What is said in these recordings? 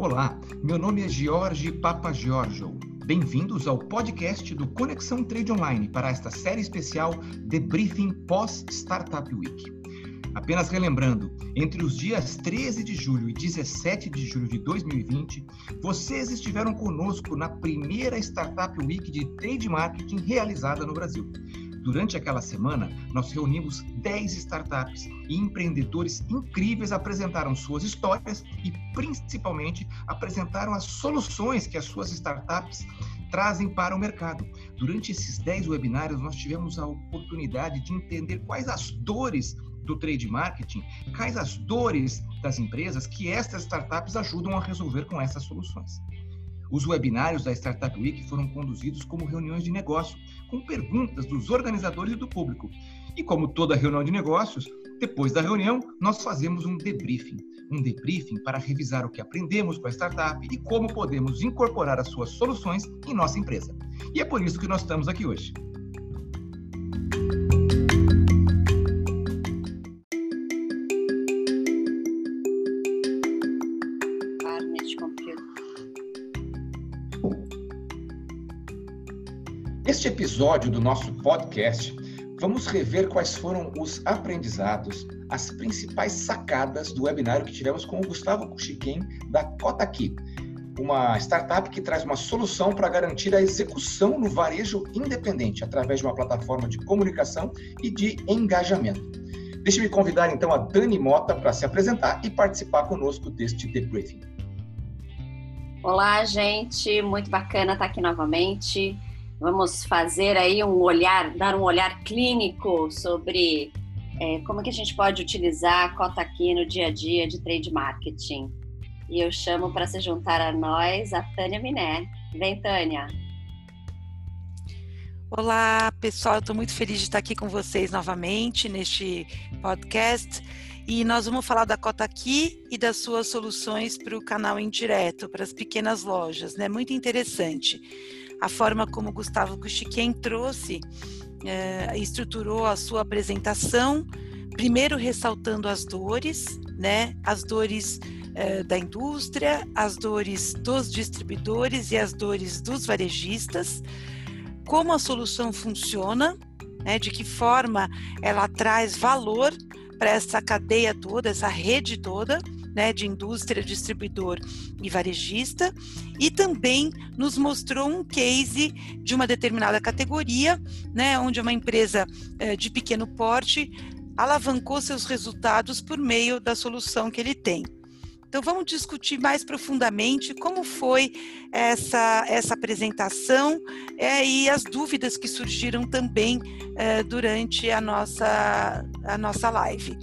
Olá, meu nome é Jorge Papa Giorgio. Bem-vindos ao podcast do Conexão Trade Online para esta série especial Debriefing pós Startup Week. Apenas relembrando, entre os dias 13 de julho e 17 de julho de 2020, vocês estiveram conosco na primeira Startup Week de Trade Marketing realizada no Brasil. Durante aquela semana, nós reunimos 10 startups e empreendedores incríveis apresentaram suas histórias e, principalmente, apresentaram as soluções que as suas startups trazem para o mercado. Durante esses 10 webinários, nós tivemos a oportunidade de entender quais as dores do trade marketing, quais as dores das empresas que estas startups ajudam a resolver com essas soluções. Os webinários da Startup Week foram conduzidos como reuniões de negócio, com perguntas dos organizadores e do público. E como toda reunião de negócios, depois da reunião, nós fazemos um debriefing. Um debriefing para revisar o que aprendemos com a startup e como podemos incorporar as suas soluções em nossa empresa. E é por isso que nós estamos aqui hoje. Episódio do nosso podcast, vamos rever quais foram os aprendizados, as principais sacadas do webinário que tivemos com o Gustavo Kuchiken, da Kotaki, uma startup que traz uma solução para garantir a execução no varejo independente, através de uma plataforma de comunicação e de engajamento. Deixe-me convidar então a Dani Mota para se apresentar e participar conosco deste debriefing. Olá, gente, muito bacana estar aqui novamente. Vamos fazer aí um olhar, dar um olhar clínico sobre é, como que a gente pode utilizar a cota aqui no dia a dia de trade marketing. E eu chamo para se juntar a nós a Tânia Miné. Vem, Tânia. Olá, pessoal. Estou muito feliz de estar aqui com vocês novamente neste podcast. E nós vamos falar da Cota Aqui e das suas soluções para o canal indireto, para as pequenas lojas, né? Muito interessante a forma como Gustavo Kuchiken trouxe é, estruturou a sua apresentação, primeiro ressaltando as dores, né, as dores é, da indústria, as dores dos distribuidores e as dores dos varejistas, como a solução funciona, né, de que forma ela traz valor para essa cadeia toda, essa rede toda, né, de indústria, distribuidor e varejista, e também nos mostrou um case de uma determinada categoria, né, onde uma empresa eh, de pequeno porte alavancou seus resultados por meio da solução que ele tem. Então vamos discutir mais profundamente como foi essa, essa apresentação é, e as dúvidas que surgiram também é, durante a nossa, a nossa live.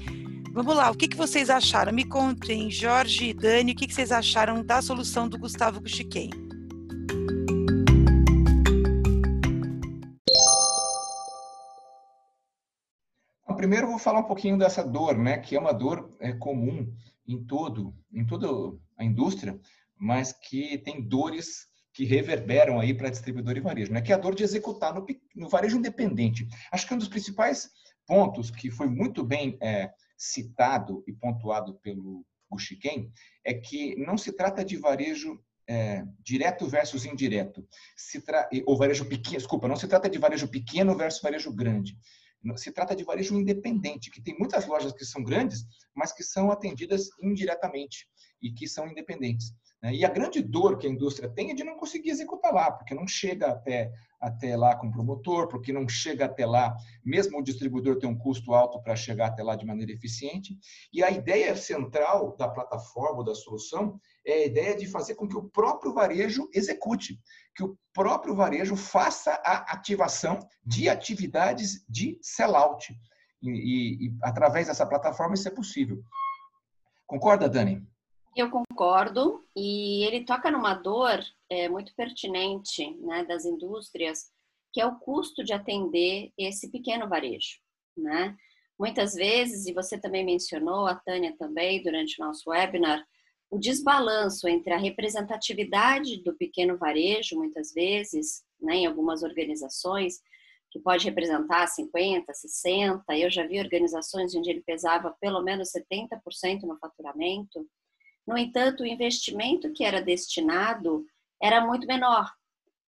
Vamos lá, o que, que vocês acharam? Me contem, Jorge e Dani, o que, que vocês acharam da solução do Gustavo Guxiquem? Primeiro vou falar um pouquinho dessa dor, né, que é uma dor é, comum em todo, em toda a indústria, mas que tem dores que reverberam aí para distribuidor e varejo, né? Que é a dor de executar no, no varejo independente. Acho que um dos principais pontos que foi muito bem é, citado e pontuado pelo Guxiquem é que não se trata de varejo é, direto versus indireto, se tra... ou varejo pequeno, desculpa, não se trata de varejo pequeno versus varejo grande. Se trata de varejo independente, que tem muitas lojas que são grandes, mas que são atendidas indiretamente e que são independentes. Né? E a grande dor que a indústria tem é de não conseguir executar lá, porque não chega até, até lá com o promotor, porque não chega até lá, mesmo o distribuidor tem um custo alto para chegar até lá de maneira eficiente. E a ideia central da plataforma, da solução, é a ideia de fazer com que o próprio varejo execute, que o próprio varejo faça a ativação de atividades de sellout. E, e, e através dessa plataforma isso é possível. Concorda, Dani? Eu concordo, e ele toca numa dor é, muito pertinente né, das indústrias, que é o custo de atender esse pequeno varejo. Né? Muitas vezes, e você também mencionou, a Tânia também, durante o nosso webinar, o desbalanço entre a representatividade do pequeno varejo, muitas vezes, né, em algumas organizações, que pode representar 50, 60, eu já vi organizações onde ele pesava pelo menos 70% no faturamento, No entanto, o investimento que era destinado era muito menor,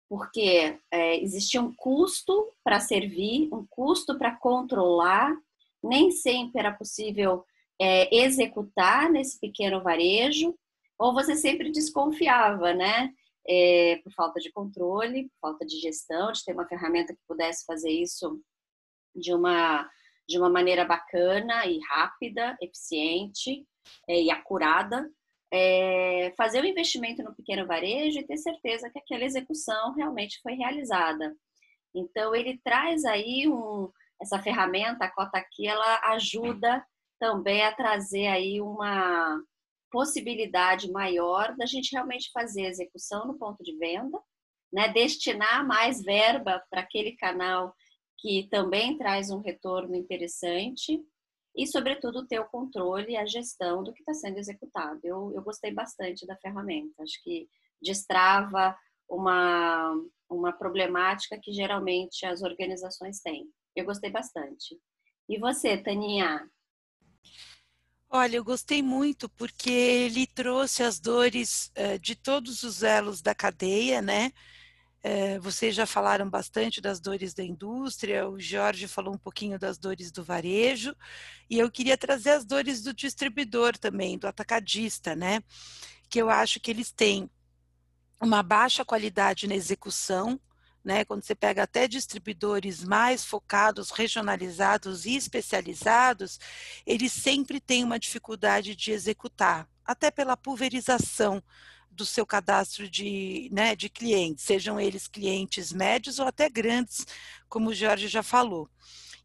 porque é, existia um custo para servir, um custo para controlar, nem sempre era possível é, executar nesse pequeno varejo, ou você sempre desconfiava, né? É, por falta de controle, por falta de gestão, de ter uma ferramenta que pudesse fazer isso de uma, de uma maneira bacana e rápida, eficiente é, e acurada é, fazer o investimento no pequeno varejo e ter certeza que aquela execução realmente foi realizada. Então, ele traz aí um, essa ferramenta, a Cota Aqui, ela ajuda também a trazer aí uma possibilidade maior da gente realmente fazer a execução no ponto de venda, né? destinar mais verba para aquele canal que também traz um retorno interessante e, sobretudo, ter o controle e a gestão do que está sendo executado. Eu, eu gostei bastante da ferramenta, acho que destrava uma, uma problemática que geralmente as organizações têm. Eu gostei bastante. E você, Taninha? Olha, eu gostei muito porque ele trouxe as dores uh, de todos os elos da cadeia, né? É, vocês já falaram bastante das dores da indústria, o Jorge falou um pouquinho das dores do varejo, e eu queria trazer as dores do distribuidor também, do atacadista, né? Que eu acho que eles têm uma baixa qualidade na execução, né? Quando você pega até distribuidores mais focados, regionalizados e especializados, eles sempre têm uma dificuldade de executar, até pela pulverização do seu cadastro de, né, de clientes, sejam eles clientes médios ou até grandes, como o Jorge já falou.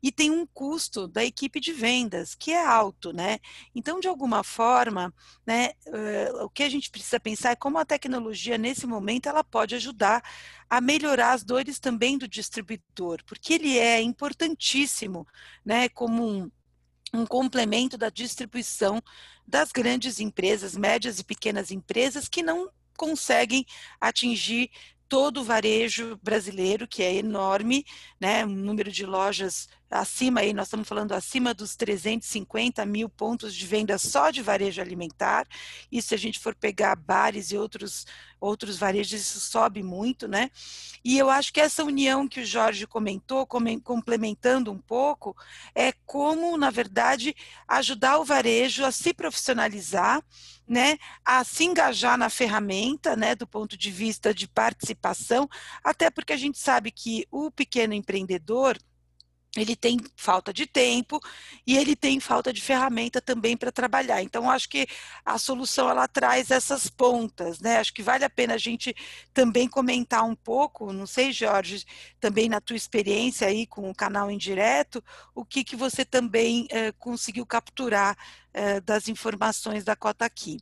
E tem um custo da equipe de vendas, que é alto, né? Então, de alguma forma, né, uh, o que a gente precisa pensar é como a tecnologia, nesse momento, ela pode ajudar a melhorar as dores também do distribuidor, porque ele é importantíssimo, né, como um um complemento da distribuição das grandes empresas, médias e pequenas empresas que não conseguem atingir todo o varejo brasileiro, que é enorme, né, um número de lojas acima aí, nós estamos falando acima dos 350 mil pontos de venda só de varejo alimentar, e se a gente for pegar bares e outros, outros varejos, isso sobe muito, né? E eu acho que essa união que o Jorge comentou, complementando um pouco, é como, na verdade, ajudar o varejo a se profissionalizar, né, a se engajar na ferramenta, né, do ponto de vista de participação, até porque a gente sabe que o pequeno empreendedor, ele tem falta de tempo e ele tem falta de ferramenta também para trabalhar. Então, acho que a solução ela traz essas pontas, né? Acho que vale a pena a gente também comentar um pouco, não sei, Jorge, também na tua experiência aí com o canal indireto, o que, que você também eh, conseguiu capturar eh, das informações da Cota aqui.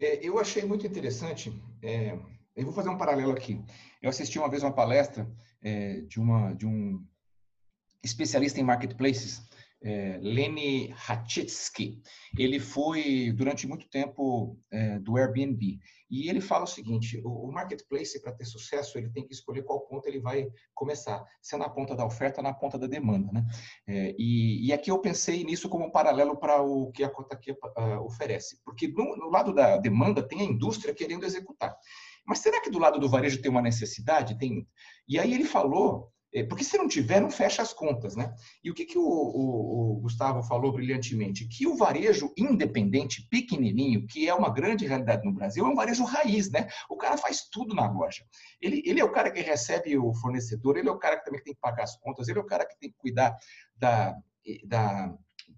É, eu achei muito interessante, é, eu vou fazer um paralelo aqui. Eu assisti uma vez uma palestra é, de, uma, de um especialista em marketplaces, é, Lenny Hatchitsky. Ele foi, durante muito tempo, é, do Airbnb. E ele fala o seguinte, o, o marketplace, para ter sucesso, ele tem que escolher qual ponto ele vai começar. Se é na ponta da oferta na ponta da demanda. Né? É, e, e, aqui eu pensei nisso como um paralelo para o que a aqui uh, oferece. Porque no, no lado da demanda tem a indústria querendo executar. Mas será que do lado do varejo tem uma necessidade? Tem... E aí ele falou é, porque se não tiver, não fecha as contas, né? E o que, que o, o, o, Gustavo falou brilhantemente? Que o varejo independente, pequenininho, que é uma grande realidade no Brasil, é um varejo raiz, né? O cara faz tudo na loja. Ele, ele é o cara que recebe o fornecedor, ele é o cara que também tem que pagar as contas, ele é o cara que tem que cuidar da, da,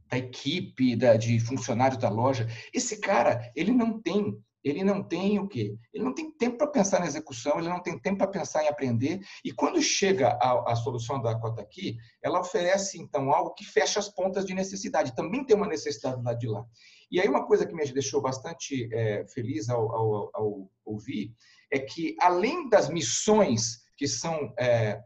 da equipe, da, de funcionários da loja. Esse cara, ele não tem ele não tem o quê? Ele não tem tempo para pensar na execução, ele não tem tempo para pensar em aprender. E quando chega a, a, solução da Cota aqui, ela oferece, então, algo que fecha as pontas de necessidade. Também tem uma necessidade lá de lá. E aí, uma coisa que me deixou bastante é, feliz ao, ao, ao, ouvir é que, além das missões que são é,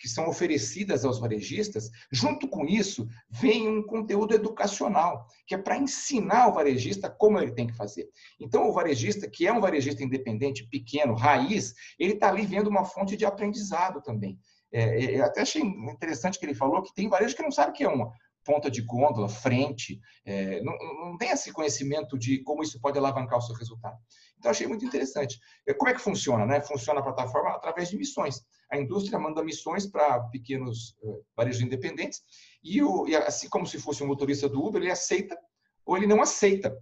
que são oferecidas aos varejistas, junto com isso vem um conteúdo educacional, que é para ensinar o varejista como ele tem que fazer. Então, o varejista, que é um varejista independente, pequeno, raiz, ele está ali vendo uma fonte de aprendizado também. É, é, eu até achei interessante que ele falou que tem varejo que não sabe o que é uma ponta de gôndola, frente, é, não, não tem esse conhecimento de como isso pode alavancar o seu resultado. Então, achei muito interessante. É, como é que funciona? Né? Funciona a plataforma através de missões. A indústria manda missões para pequenos uh, varejos independentes e, o, e, assim como se fosse um motorista do Uber, ele aceita ou ele não aceita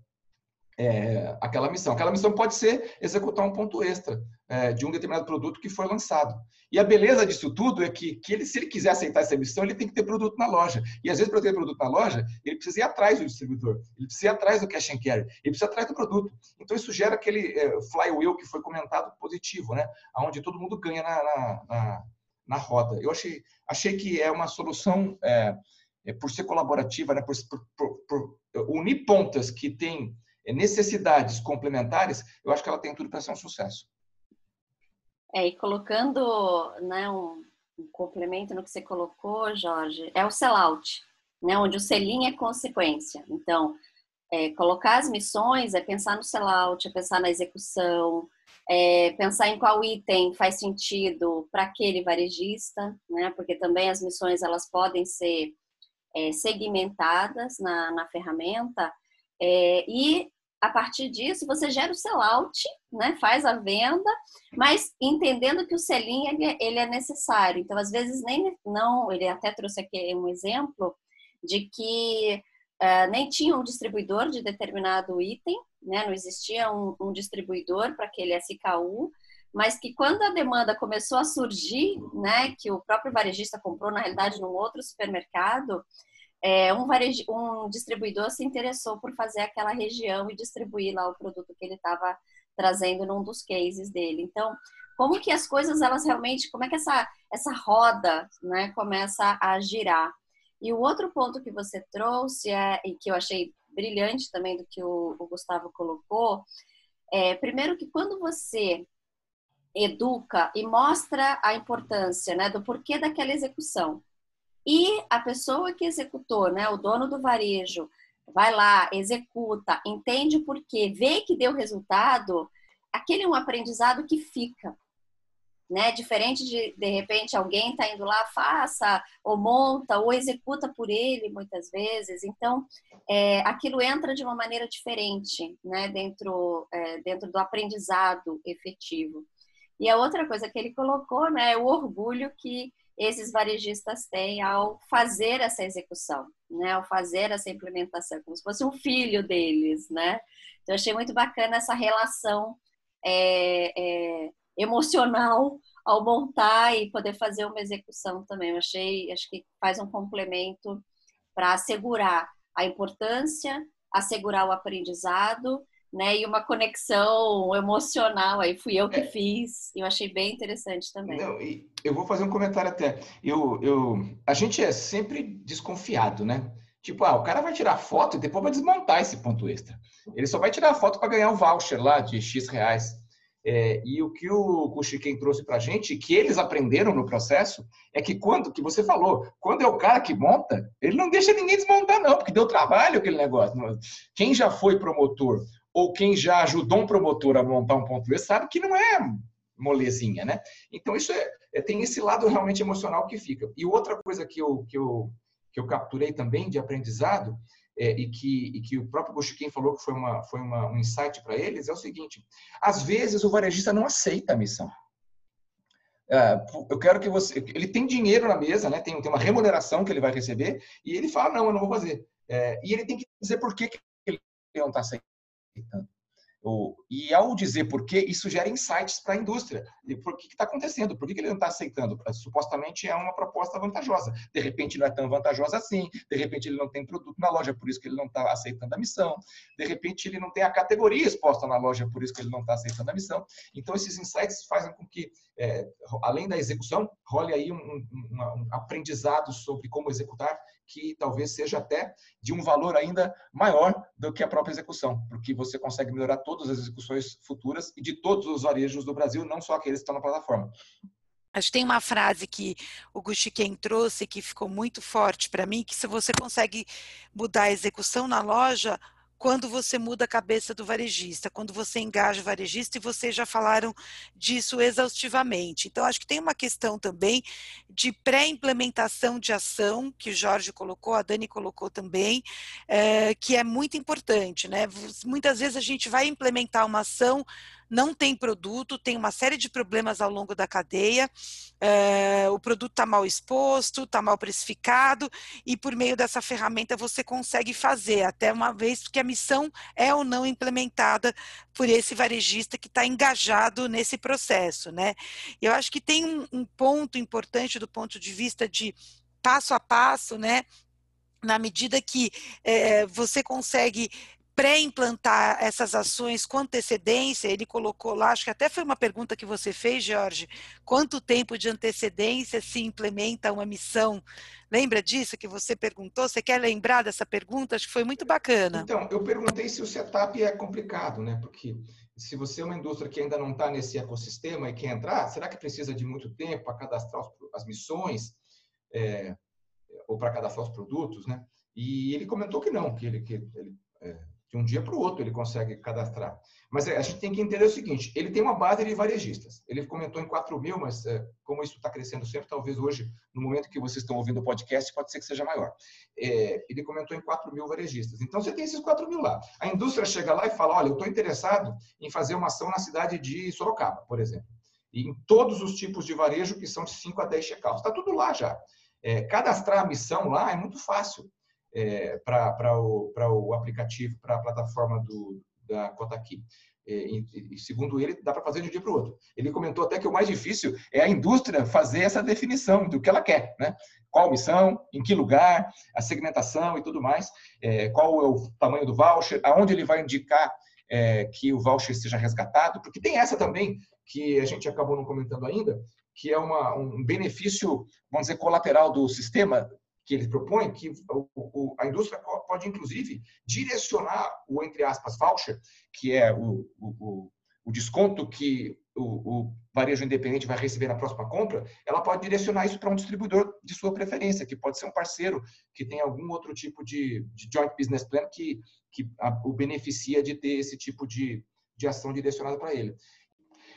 é, aquela missão. Aquela missão pode ser executar um ponto extra é, de um determinado produto que foi lançado. E a beleza disso tudo é que, que ele, se ele quiser aceitar essa missão, ele tem que ter produto na loja. E às vezes, para ter produto na loja, ele precisa ir atrás do distribuidor, ele precisa ir atrás do cash and carry, ele precisa ir atrás do produto. Então, isso gera aquele é, flywheel que foi comentado positivo, né? onde todo mundo ganha na, na, na, na roda. Eu achei, achei que é uma solução, é, é por ser colaborativa, né? por, por, por unir pontas que têm é, necessidades complementares, eu acho que ela tem tudo para ser um sucesso. É, e colocando né, um, um, complemento no que você colocou, Jorge, é o sellout, né, onde o selinho é consequência. Então, é, colocar as missões é pensar no sellout, é pensar na execução, é pensar em qual item faz sentido para aquele varejista, né, porque também as missões elas podem ser é, segmentadas na, na ferramenta é, e a partir disso você gera o sellout, né? Faz a venda, mas entendendo que o selinho ele, ele é necessário. Então às vezes nem não, ele até trouxe aqui um exemplo de que uh, nem tinha um distribuidor de determinado item, né? Não existia um, um distribuidor para aquele SKU, mas que quando a demanda começou a surgir, né? Que o próprio varejista comprou na realidade num outro supermercado é, um, varejo, um distribuidor se interessou por fazer aquela região e distribuir lá o produto que ele estava trazendo num dos cases dele. Então, como que as coisas elas realmente, como é que essa essa roda, né, começa a girar? E o outro ponto que você trouxe é e que eu achei brilhante também do que o, o Gustavo colocou, é primeiro que quando você educa e mostra a importância, né, do porquê daquela execução. E a pessoa que executou, né, o dono do varejo, vai lá, executa, entende por quê, vê que deu resultado, aquele é um aprendizado que fica. Né? Diferente de, de repente, alguém está indo lá, faça, ou monta, ou executa por ele, muitas vezes. Então, é, aquilo entra de uma maneira diferente, né? Dentro, é, dentro do aprendizado efetivo. E a outra coisa que ele colocou, né, é o orgulho que esses varejistas têm ao fazer essa execução, né? Ao fazer essa implementação, como se fosse um filho deles, né? Então, achei muito bacana essa relação é, é, emocional ao montar e poder fazer uma execução também. Eu achei, acho que faz um complemento para assegurar a importância, assegurar o aprendizado né? E uma conexão emocional aí fui eu que é. fiz. Eu achei bem interessante também. Não, eu vou fazer um comentário até. Eu, eu, a gente é sempre desconfiado, né? Tipo, ah, o cara vai tirar foto e depois vai desmontar esse ponto extra. Ele só vai tirar foto para ganhar um voucher lá de X reais. É, e o que o Chiquem trouxe para a gente, que eles aprenderam no processo, é que quando, que você falou, quando é o cara que monta, ele não deixa ninguém desmontar não, porque deu trabalho aquele negócio. Quem já foi promotor ou quem já ajudou um promotor a montar um ponto E sabe que não é molezinha, né? Então, isso é, é, tem esse lado realmente emocional que fica. E outra coisa que eu, que eu, que eu capturei também de aprendizado, é, e, que, e que o próprio Goshikin falou que foi, uma, foi uma, um insight para eles, é o seguinte: às vezes o varejista não aceita a missão. É, eu quero que você. Ele tem dinheiro na mesa, né? tem, tem uma remuneração que ele vai receber, e ele fala: não, eu não vou fazer. É, e ele tem que dizer por que, que ele não está aceitando aceitando. E ao dizer por quê, isso gera insights para a indústria. E por que está acontecendo? Por que ele não está aceitando? Supostamente é uma proposta vantajosa. De repente não é tão vantajosa assim. De repente ele não tem produto na loja, por isso que ele não está aceitando a missão. De repente ele não tem a categoria exposta na loja, por isso que ele não está aceitando a missão. Então esses insights fazem com que, é, além da execução, role aí um, um, um aprendizado sobre como executar que talvez seja até de um valor ainda maior do que a própria execução, porque você consegue melhorar todas as execuções futuras e de todos os varejos do Brasil, não só aqueles que estão na plataforma. Acho que tem uma frase que o Guxiquen trouxe que ficou muito forte para mim, que se você consegue mudar a execução na loja, quando você muda a cabeça do varejista, quando você engaja o varejista, e vocês já falaram disso exaustivamente. Então, acho que tem uma questão também de pré-implementação de ação, que o Jorge colocou, a Dani colocou também, é, que é muito importante. Né? Muitas vezes a gente vai implementar uma ação não tem produto, tem uma série de problemas ao longo da cadeia, é, o produto está mal exposto, está mal precificado, e por meio dessa ferramenta você consegue fazer, até uma vez que a missão é ou não implementada por esse varejista que está engajado nesse processo. Né? Eu acho que tem um, um ponto importante do ponto de vista de passo a passo, né? na medida que é, você consegue pré-implantar essas ações com antecedência, ele colocou lá, acho que até foi uma pergunta que você fez, Jorge, quanto tempo de antecedência se implementa uma missão? Lembra disso que você perguntou? Você quer lembrar dessa pergunta? Acho que foi muito bacana. Então, eu perguntei se o setup é complicado, né? Porque se você é uma indústria que ainda não está nesse ecossistema e quer entrar, será que precisa de muito tempo para cadastrar as missões é, ou para cadastrar os produtos, né? E ele comentou que não, que ele, que ele de um dia para o outro ele consegue cadastrar. Mas é, a gente tem que entender o seguinte: ele tem uma base de varejistas. Ele comentou em 4 mil, mas é, como isso está crescendo sempre, talvez hoje, no momento que vocês estão ouvindo o podcast, pode ser que seja maior. É, ele comentou em 4 mil varejistas. Então você tem esses 4 mil lá. A indústria chega lá e fala: olha, eu estou interessado em fazer uma ação na cidade de Sorocaba, por exemplo. E em todos os tipos de varejo que são de 5 a 10 checkouts. Está tudo lá já. É, cadastrar a missão lá é muito fácil é, para o, o aplicativo, para a plataforma do, da Kotaki. É, e, segundo ele, dá para fazer de um dia para o outro. Ele comentou até que o mais difícil é a indústria fazer essa definição do que ela quer, né? Qual missão, em que lugar, a segmentação e tudo mais, é, qual é o tamanho do voucher, aonde ele vai indicar é, que o voucher seja resgatado, porque tem essa também que a gente acabou não comentando ainda, que é uma, um benefício, vamos dizer, colateral do sistema, que ele propõe, que o, o, a indústria pode, inclusive, direcionar o, entre aspas, voucher, que é o, o, o desconto que o, varejo independente vai receber na próxima compra, ela pode direcionar isso para um distribuidor de sua preferência, que pode ser um parceiro que tem algum outro tipo de, de joint business plan que, que a, o beneficia de ter esse tipo de, de ação direcionada para ele.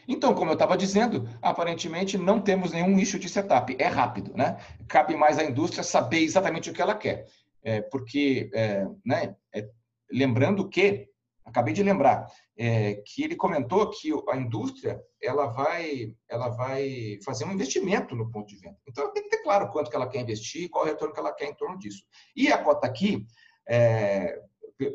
Então, como eu estava dizendo, aparentemente não temos nenhum nicho de setup. É rápido, né? Cabe mais à indústria saber exatamente o que ela quer. É, porque, é, né, é, lembrando que, acabei de lembrar, é, que ele comentou que a indústria ela vai, ela vai fazer um investimento no ponto de venda. Então, tem que ter claro quanto que ela quer investir, qual o retorno que ela quer em torno disso. E a cota aqui, é,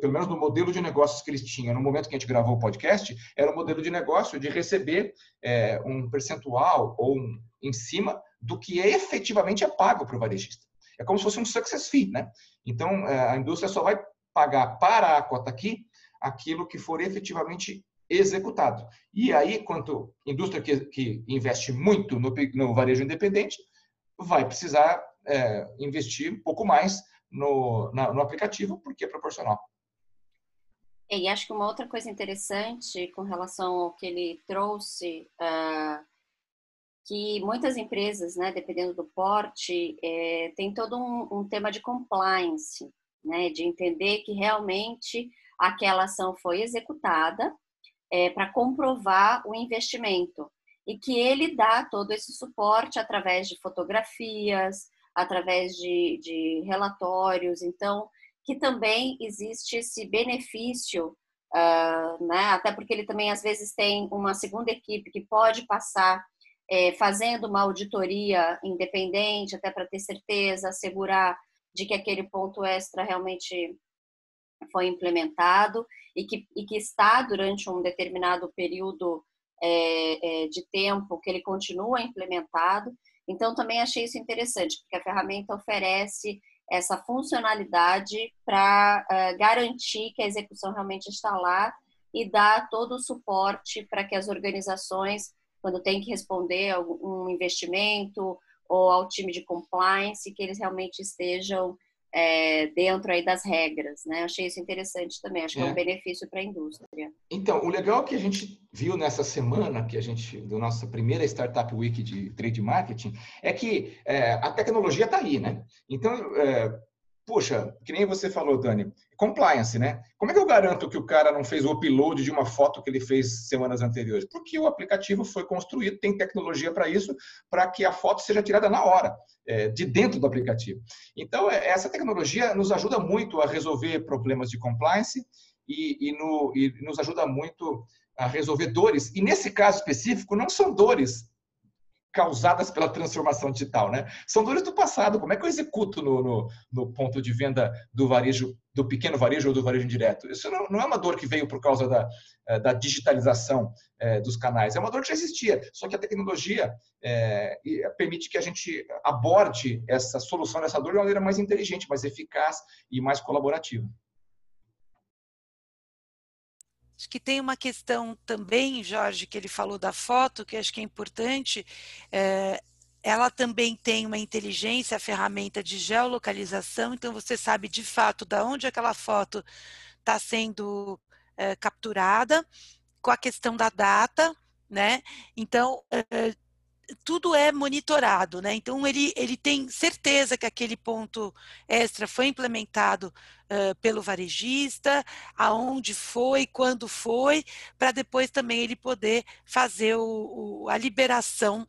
pelo menos no modelo de negócios que eles tinham no momento que a gente gravou o podcast, era um modelo de negócio de receber é, um percentual ou um, em cima do que é efetivamente é pago para o varejista. É como se fosse um success fee, né? Então, é, a indústria só vai pagar para a cota aqui aquilo que for efetivamente executado. E aí, quanto indústria que, que investe muito no, no, varejo independente, vai precisar é, investir um pouco mais no, na, no aplicativo, porque é proporcional. E acho que uma outra coisa interessante com relação ao que ele trouxe, uh, que muitas empresas, né, dependendo do porte, é, tem todo um, um, tema de compliance, né, de entender que realmente aquela ação foi executada é, para comprovar o investimento e que ele dá todo esse suporte através de fotografias, através de, de relatórios. Então, que também existe esse benefício, uh, né? até porque ele também às vezes tem uma segunda equipe que pode passar é, fazendo uma auditoria independente, até para ter certeza, assegurar de que aquele ponto extra realmente foi implementado e que, e que está durante um determinado período é, é, de tempo que ele continua implementado. Então, também achei isso interessante, porque a ferramenta oferece essa funcionalidade para uh, garantir que a execução realmente está lá e dar todo o suporte para que as organizações, quando tem que responder a um investimento ou ao time de compliance, que eles realmente estejam é, dentro aí das regras, né? Achei isso interessante também, acho que é, é um benefício para a indústria. Então, o legal que a gente viu nessa semana, que a gente, do nossa primeira Startup Week de Trade Marketing, é que é, a tecnologia está aí, né? Então, é, puxa, que nem você falou, Dani, compliance, né? Como é que eu garanto que o cara não fez o upload de uma foto que ele fez semanas anteriores? Porque o aplicativo foi construído, tem tecnologia para isso, para que a foto seja tirada na hora, é, de dentro do aplicativo. Então, é, essa tecnologia nos ajuda muito a resolver problemas de compliance e, e, no, e nos ajuda muito a resolver dores. E nesse caso específico, não são dores causadas pela transformação digital, né? São dores do passado. Como é que eu executo no, no, no, ponto de venda do varejo, do pequeno varejo ou do varejo indireto? Isso não, não é uma dor que veio por causa da, eh, da digitalização é, dos canais. É uma dor que já existia, só que a tecnologia é, permite que a gente aborde essa solução dessa dor de uma maneira mais inteligente, mais eficaz e mais colaborativa. Acho que tem uma questão também, Jorge, que ele falou da foto, que acho que é importante. É, ela também tem uma inteligência, a ferramenta de geolocalização, então você sabe de fato da onde aquela foto está sendo é, capturada, com a questão da data, né? Então, é, tudo é monitorado, né? Então ele, ele tem certeza que aquele ponto extra foi implementado uh, pelo varejista, aonde foi, quando foi, para depois também ele poder fazer o, o, a liberação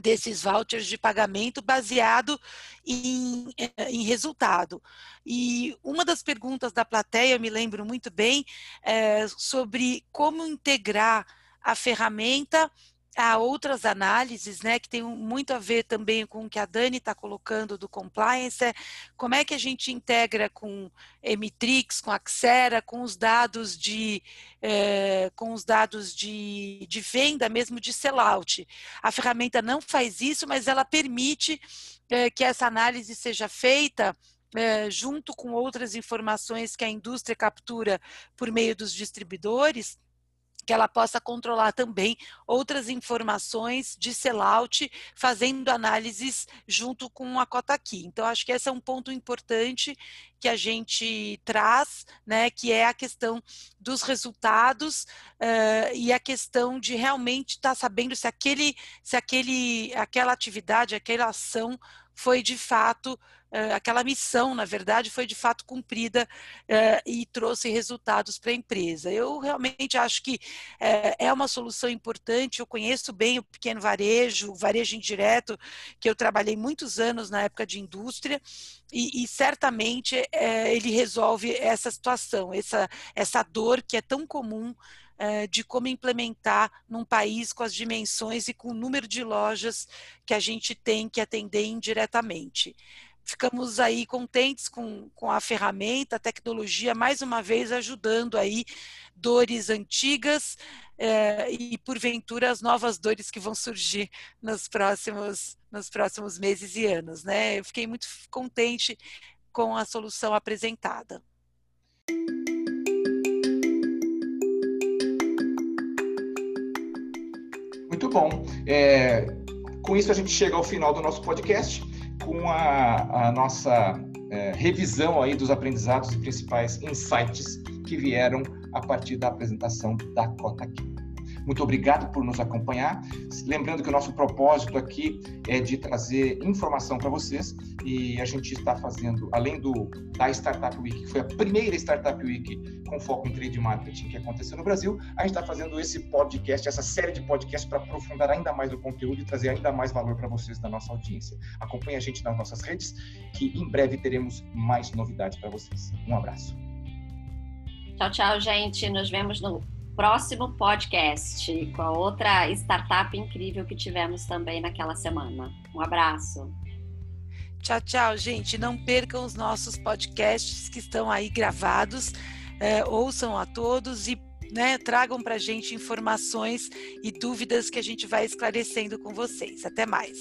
desses vouchers de pagamento baseado em, em, resultado. E uma das perguntas da plateia, eu me lembro muito bem, é sobre como integrar a ferramenta há outras análises, né, que tem muito a ver também com o que a Dani está colocando do compliance, é como é que a gente integra com Emitrix, com a Xera, com os dados de é, com os dados de, de venda mesmo de sellout. A ferramenta não faz isso, mas ela permite é, que essa análise seja feita é, junto com outras informações que a indústria captura por meio dos distribuidores que ela possa controlar também outras informações de sellout, fazendo análises junto com a cota aqui. Então, acho que esse é um ponto importante que a gente traz, né, que é a questão dos resultados uh, e a questão de realmente estar tá sabendo se aquele, se aquele, aquela atividade, aquela ação foi de fato uh, aquela missão, na verdade, foi de fato cumprida uh, e trouxe resultados para a empresa. Eu realmente acho que é uma solução importante. Eu conheço bem o pequeno varejo, o varejo indireto, que eu trabalhei muitos anos na época de indústria, e, e certamente ele resolve essa situação, essa, essa dor que é tão comum de como implementar num país com as dimensões e com o número de lojas que a gente tem que atender indiretamente ficamos aí contentes com, com a ferramenta, a tecnologia, mais uma vez ajudando aí dores antigas é, e, porventura, as novas dores que vão surgir nos próximos, nos próximos meses e anos. Né? Eu fiquei muito contente com a solução apresentada. Muito bom. É, com isso, a gente chega ao final do nosso podcast com a, a nossa é, revisão aí dos aprendizados e principais insights que vieram a partir da apresentação da Cota aqui. Muito obrigado por nos acompanhar. Lembrando que o nosso propósito aqui é de trazer informação para vocês e a gente está fazendo, além do da Startup Week, que foi a primeira Startup Week com foco em trade marketing que aconteceu no Brasil, a gente está fazendo esse podcast, essa série de podcasts para aprofundar ainda mais o conteúdo e trazer ainda mais valor para vocês da nossa audiência. Acompanhe a gente nas nossas redes, que em breve teremos mais novidades para vocês. Um abraço. Tchau, tchau, gente. Nos vemos no próximo podcast com a outra startup incrível que tivemos também naquela semana. Um abraço. Tchau, tchau, gente. Não percam os nossos podcasts que estão aí gravados. É, ouçam a todos e né, tragam para a gente informações e dúvidas que a gente vai esclarecendo com vocês. Até mais.